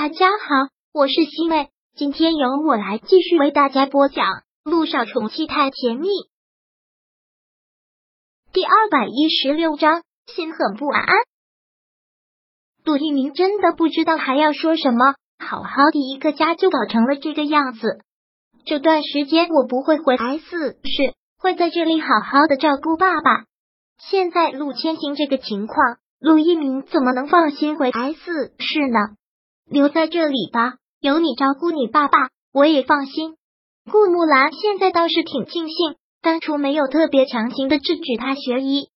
大家好，我是西妹，今天由我来继续为大家播讲《路上宠妻太甜蜜》第二百一十六章，心很不安。陆一鸣真的不知道还要说什么，好好的一个家就搞成了这个样子。这段时间我不会回 S 市，会在这里好好的照顾爸爸。现在陆千行这个情况，陆一鸣怎么能放心回 S 市呢？留在这里吧，有你照顾你爸爸，我也放心。顾木兰现在倒是挺庆幸，当初没有特别强行的制止他学医。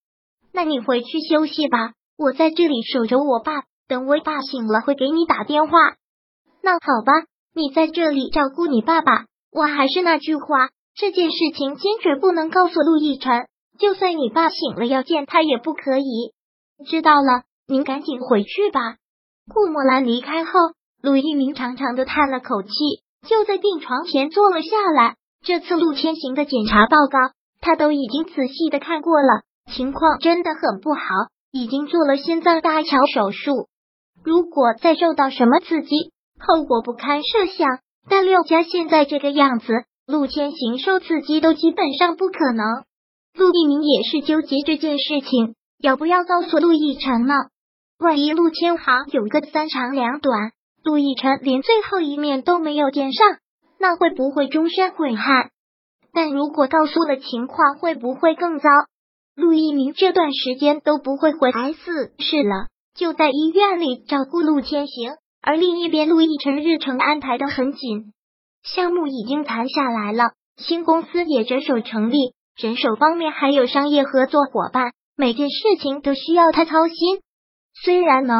那你回去休息吧，我在这里守着我爸，等我爸醒了会给你打电话。那好吧，你在这里照顾你爸爸。我还是那句话，这件事情坚决不能告诉陆亦辰，就算你爸醒了要见他也不可以。知道了，您赶紧回去吧。顾墨兰离开后，陆一鸣长长的叹了口气，就在病床前坐了下来。这次陆千行的检查报告，他都已经仔细的看过了，情况真的很不好，已经做了心脏搭桥手术。如果再受到什么刺激，后果不堪设想。但六家现在这个样子，陆千行受刺激都基本上不可能。陆一鸣也是纠结这件事情，要不要告诉陆亦辰呢？万一陆千行有个三长两短，陆亦辰连最后一面都没有见上，那会不会终身悔恨？但如果告诉了情况，会不会更糟？陆一鸣这段时间都不会回 S 市了，就在医院里照顾陆千行。而另一边，陆亦辰日程安排的很紧，项目已经谈下来了，新公司也着手成立，人手方面还有商业合作伙伴，每件事情都需要他操心。虽然能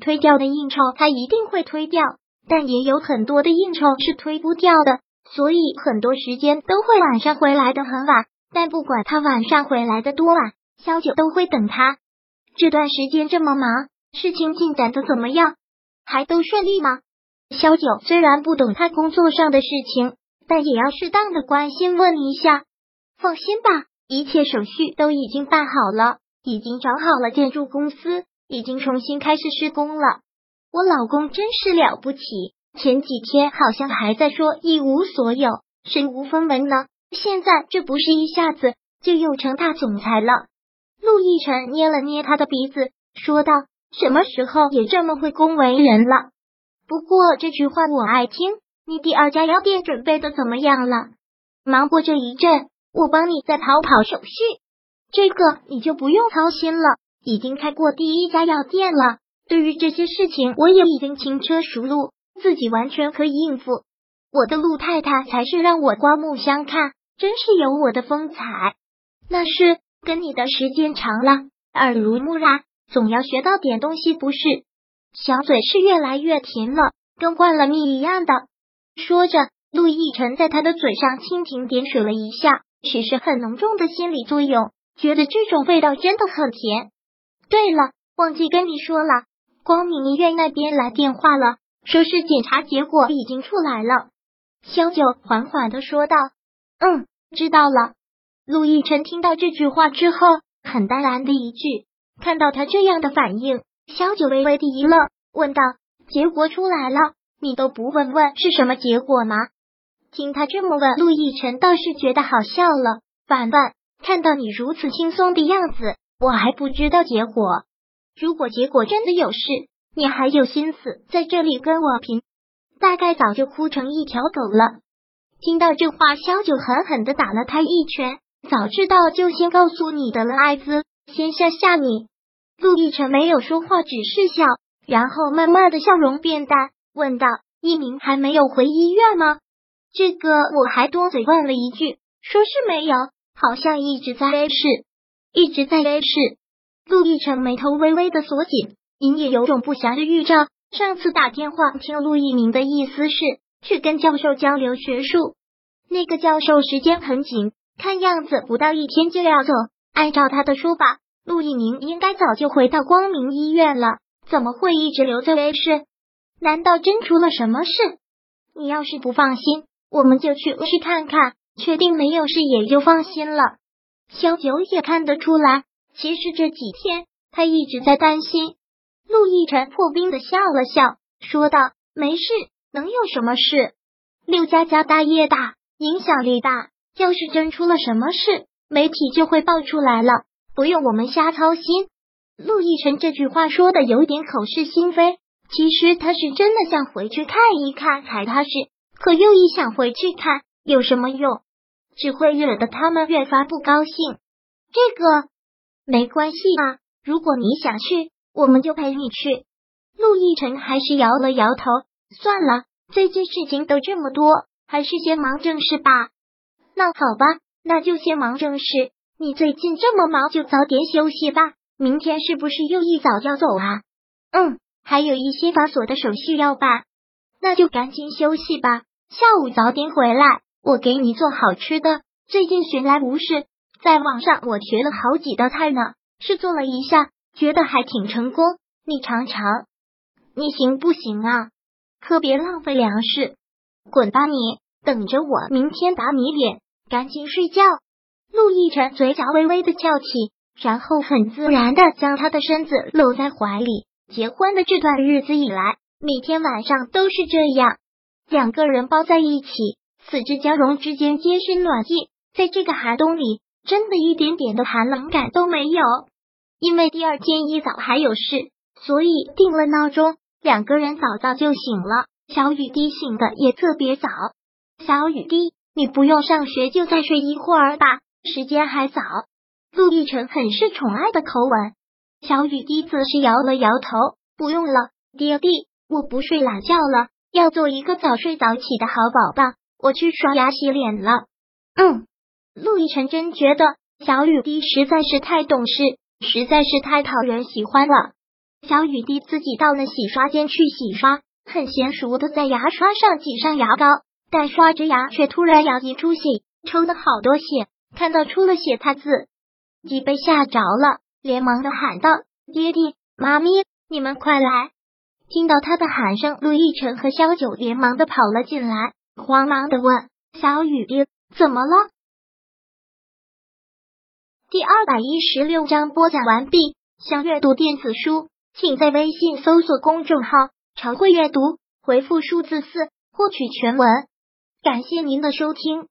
推掉的应酬他一定会推掉，但也有很多的应酬是推不掉的，所以很多时间都会晚上回来的很晚。但不管他晚上回来的多晚，萧九都会等他。这段时间这么忙，事情进展的怎么样？还都顺利吗？萧九虽然不懂他工作上的事情，但也要适当的关心问一下。放心吧，一切手续都已经办好了，已经找好了建筑公司，已经重新开始施工了。我老公真是了不起，前几天好像还在说一无所有，身无分文呢，现在这不是一下子就又成大总裁了？陆亦辰捏了捏他的鼻子，说道。什么时候也这么会恭维人了？不过这句话我爱听。你第二家药店准备的怎么样了？忙过这一阵，我帮你再跑跑手续，这个你就不用操心了。已经开过第一家药店了，对于这些事情我也已经轻车熟路，自己完全可以应付。我的陆太太才是让我刮目相看，真是有我的风采。那是跟你的时间长了，耳濡目染。总要学到点东西，不是？小嘴是越来越甜了，跟灌了蜜一样的。说着，陆亦辰在他的嘴上蜻蜓点水了一下，许是很浓重的心理作用，觉得这种味道真的很甜。对了，忘记跟你说了，光明医院那边来电话了，说是检查结果已经出来了。萧九缓缓的说道：“嗯，知道了。”陆亦辰听到这句话之后，很淡然的一句。看到他这样的反应，萧九微微的一愣，问道：“结果出来了，你都不问问是什么结果吗？”听他这么问，陆亦辰倒是觉得好笑了。凡凡，看到你如此轻松的样子，我还不知道结果。如果结果真的有事，你还有心思在这里跟我贫？大概早就哭成一条狗了。听到这话，萧九狠狠的打了他一拳。早知道就先告诉你的了，艾滋。先吓吓你，陆亦辰没有说话，只是笑，然后慢慢的笑容变淡，问道：“一鸣还没有回医院吗？”这个我还多嘴问了一句，说是没有，好像一直在 A 市，一直在 A 市。陆亦辰眉头微微的锁紧，隐隐有种不祥的预兆。上次打电话听陆一鸣的意思是去跟教授交流学术，那个教授时间很紧，看样子不到一天就要走。按照他的说法，陆一鸣应该早就回到光明医院了，怎么会一直留在 A 市？难道真出了什么事？你要是不放心，我们就去 A 市看看，确定没有事也就放心了。萧九也看得出来，其实这几天他一直在担心。陆亦辰破冰的笑了笑，说道：“没事，能有什么事？陆家家大业大，影响力大，要是真出了什么事，媒体就会爆出来了，不用我们瞎操心。陆亦辰这句话说的有点口是心非，其实他是真的想回去看一看海踏实，可又一想回去看有什么用，只会惹得他们越发不高兴。这个没关系啊，如果你想去，我们就陪你去。陆亦辰还是摇了摇头，算了。最近事情都这么多，还是先忙正事吧。那好吧，那就先忙正事。你最近这么忙，就早点休息吧。明天是不是又一早要走啊？嗯，还有一些繁琐的手续要办，那就赶紧休息吧。下午早点回来，我给你做好吃的。最近寻来无事，在网上我学了好几道菜呢，试做了一下，觉得还挺成功。你尝尝，你行不行啊？可别浪费粮食，滚吧你！等着我明天打你脸，赶紧睡觉。陆亦辰嘴角微微的翘起，然后很自然的将他的身子搂在怀里。结婚的这段日子以来，每天晚上都是这样，两个人抱在一起，四肢交融之间皆是暖意。在这个寒冬里，真的一点点的寒冷感都没有。因为第二天一早还有事，所以定了闹钟。两个人早早就醒了，小雨滴醒的也特别早。小雨滴，你不用上学，就再睡一会儿吧，时间还早。陆亦辰很是宠爱的口吻，小雨滴则是摇了摇头，不用了，爹地，我不睡懒觉了，要做一个早睡早起的好宝宝。我去刷牙洗脸了。嗯，陆亦辰真觉得小雨滴实在是太懂事，实在是太讨人喜欢了。小雨滴自己到了洗刷间去洗刷，很娴熟的在牙刷上挤上牙膏，但刷着牙却突然牙龈出血，抽了好多血。看到出了血，他自己被吓着了，连忙的喊道：“爹地，妈咪，你们快来！”听到他的喊声，陆亦辰和萧九连忙的跑了进来，慌忙的问：“小雨滴怎么了？”第二百一十六章播讲完毕。想阅读电子书。请在微信搜索公众号“常会阅读”，回复数字四获取全文。感谢您的收听。